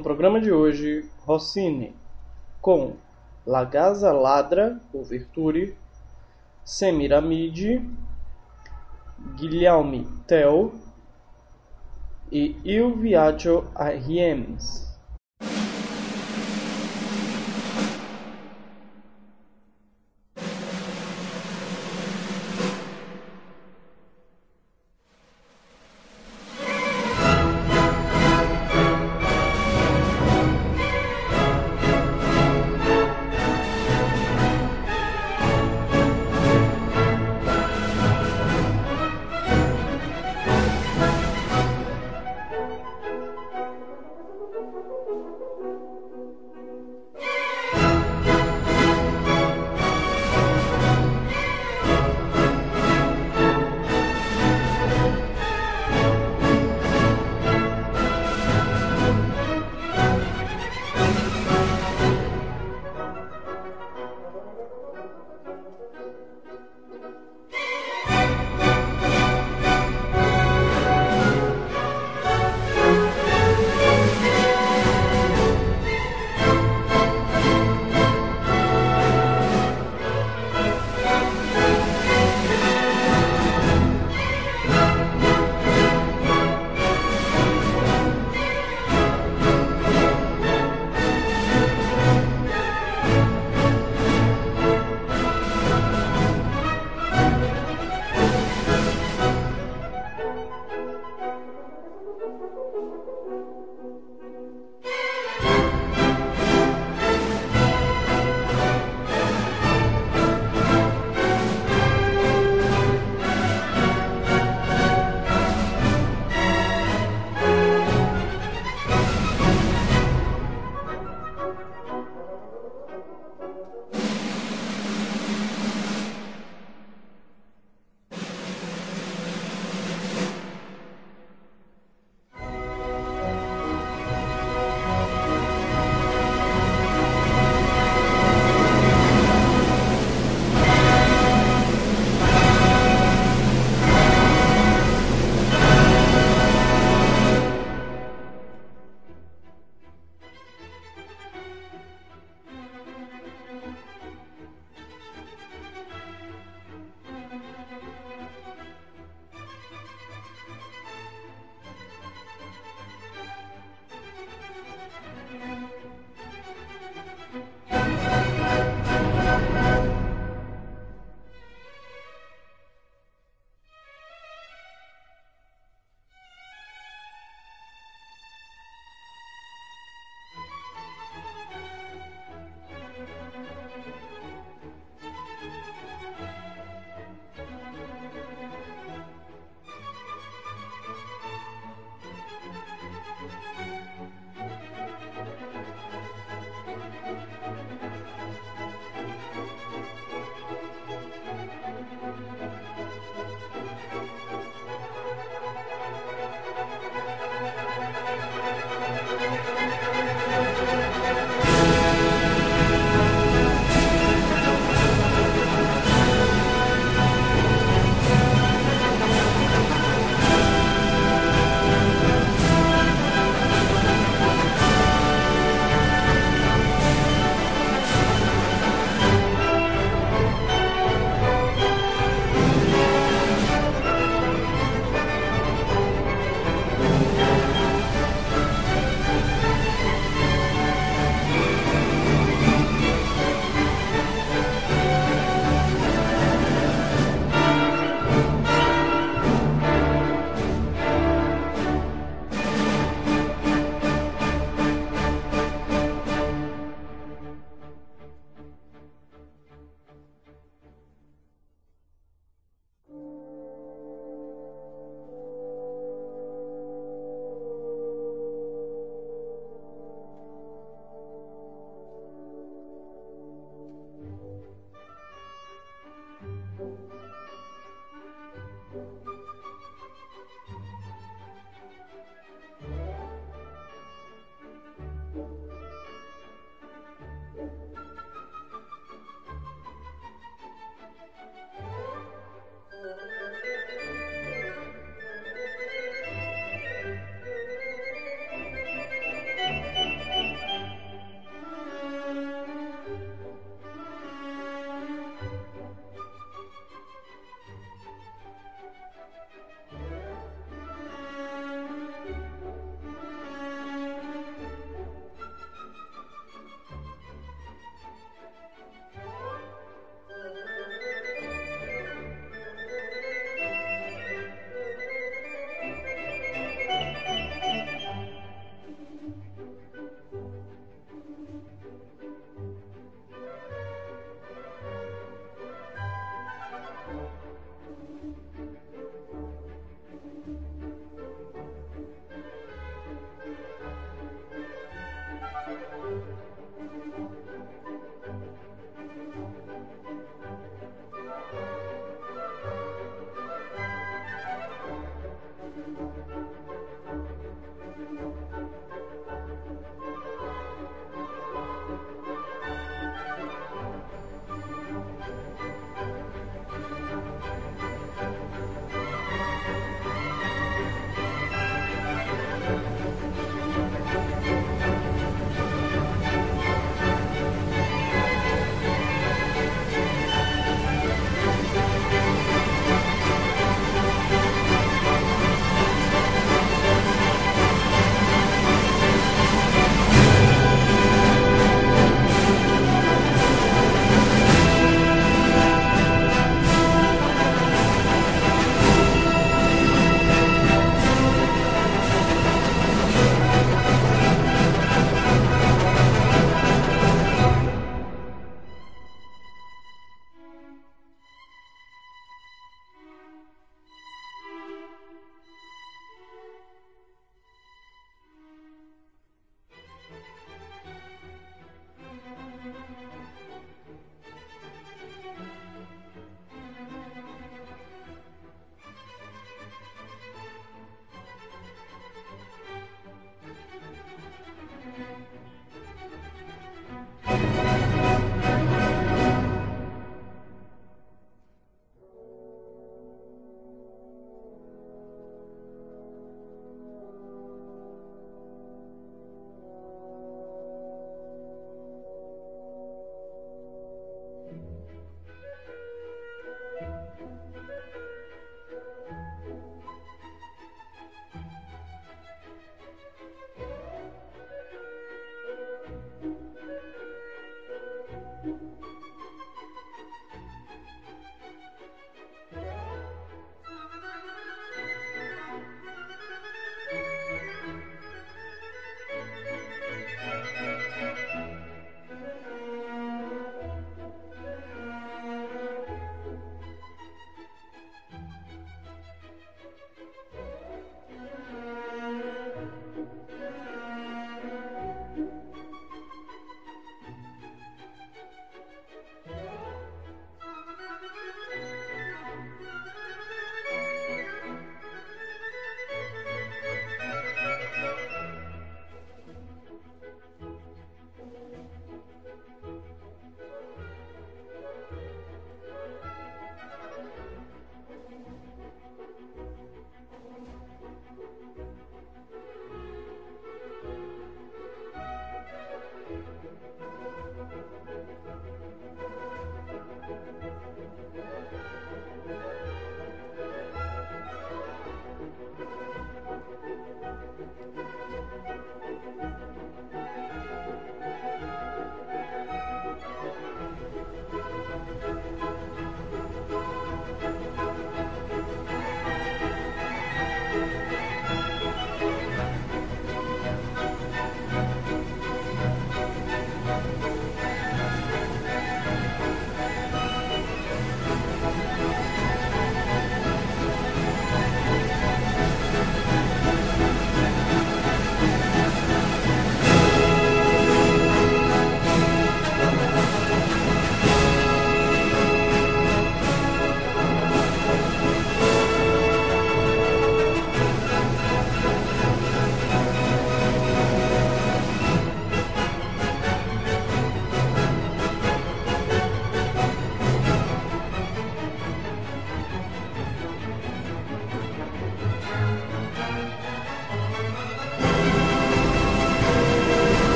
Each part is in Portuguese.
No programa de hoje, Rossini, com La Gaza Ladra, ou Virturi, Semiramide, Guilherme Tell e Il Viaggio a Riems.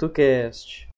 TintoCast.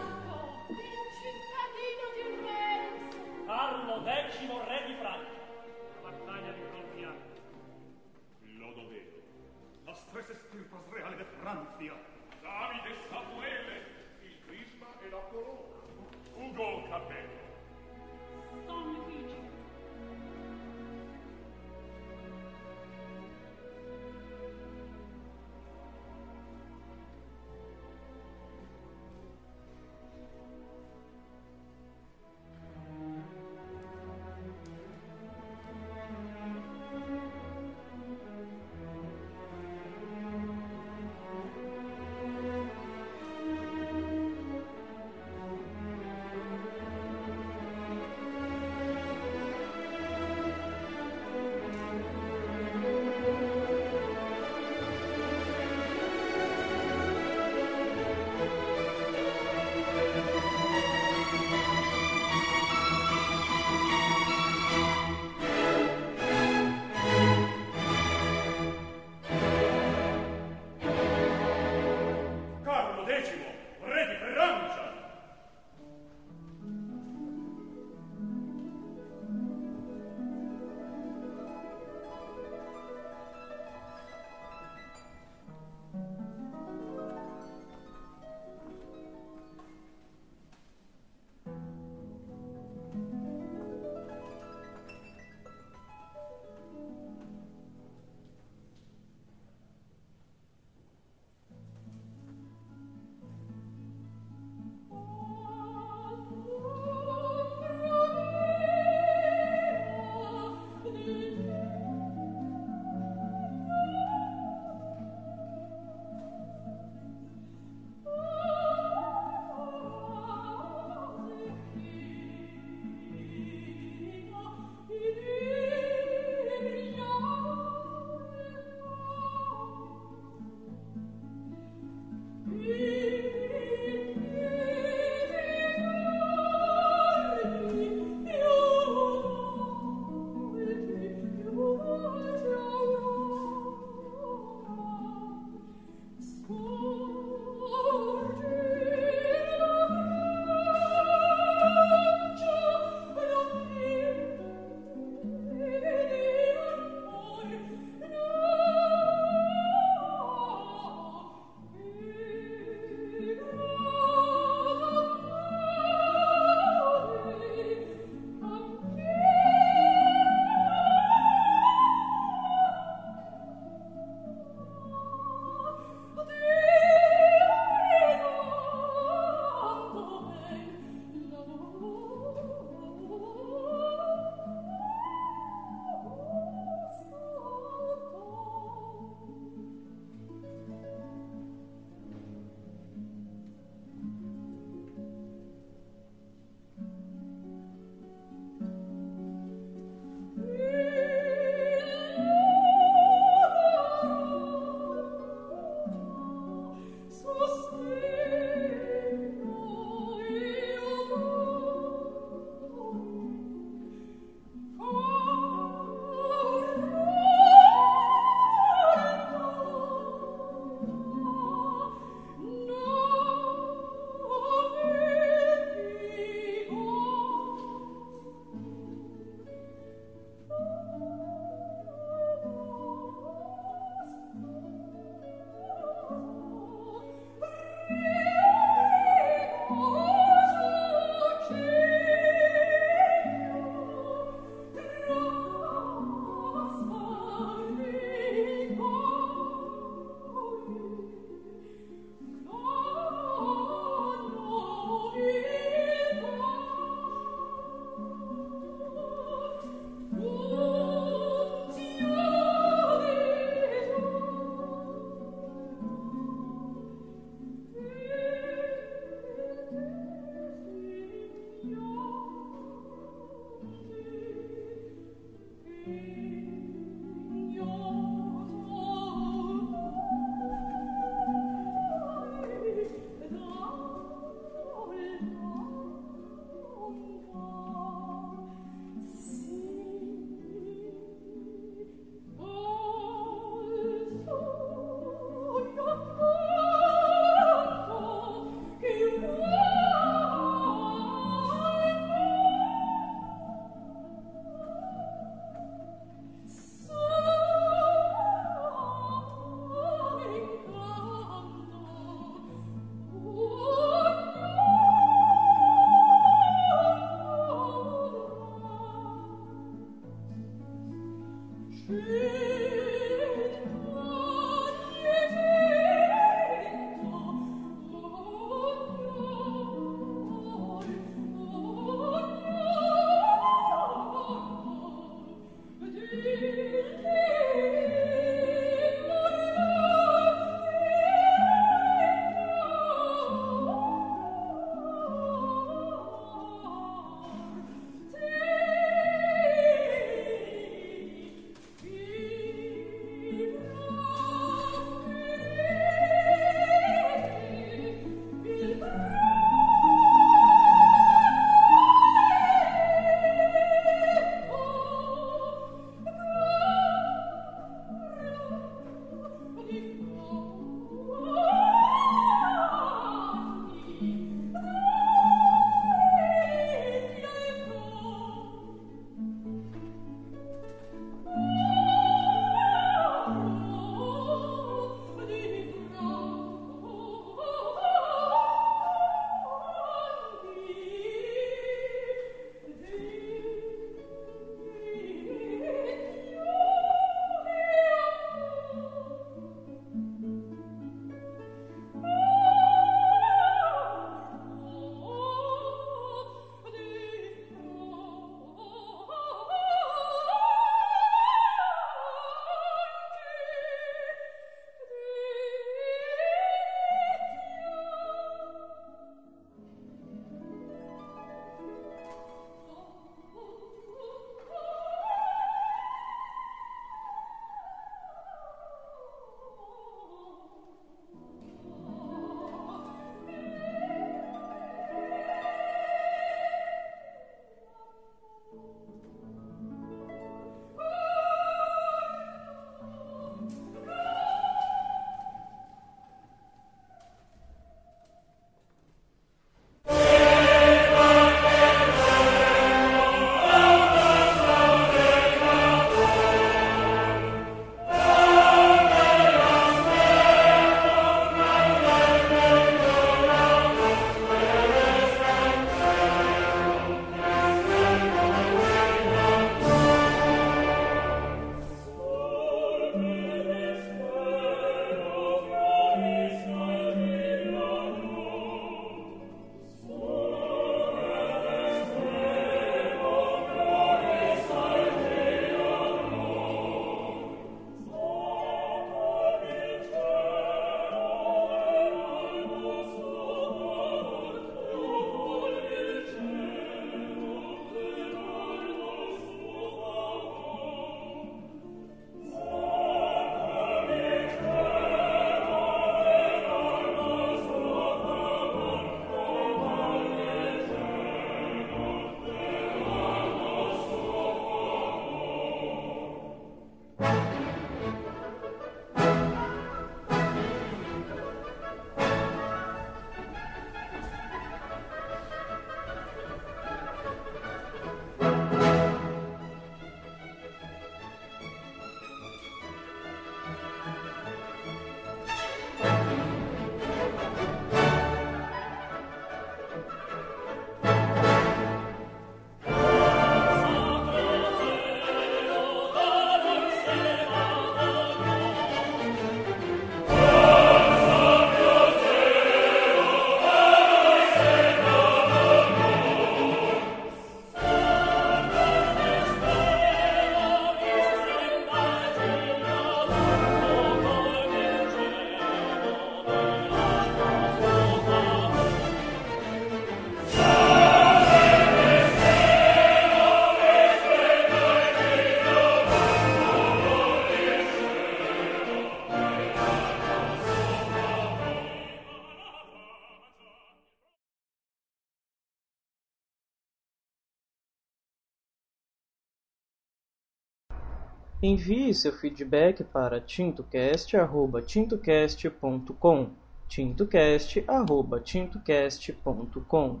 Envie seu feedback para tintocast@tintocast.com, tintocast@tintocast.com.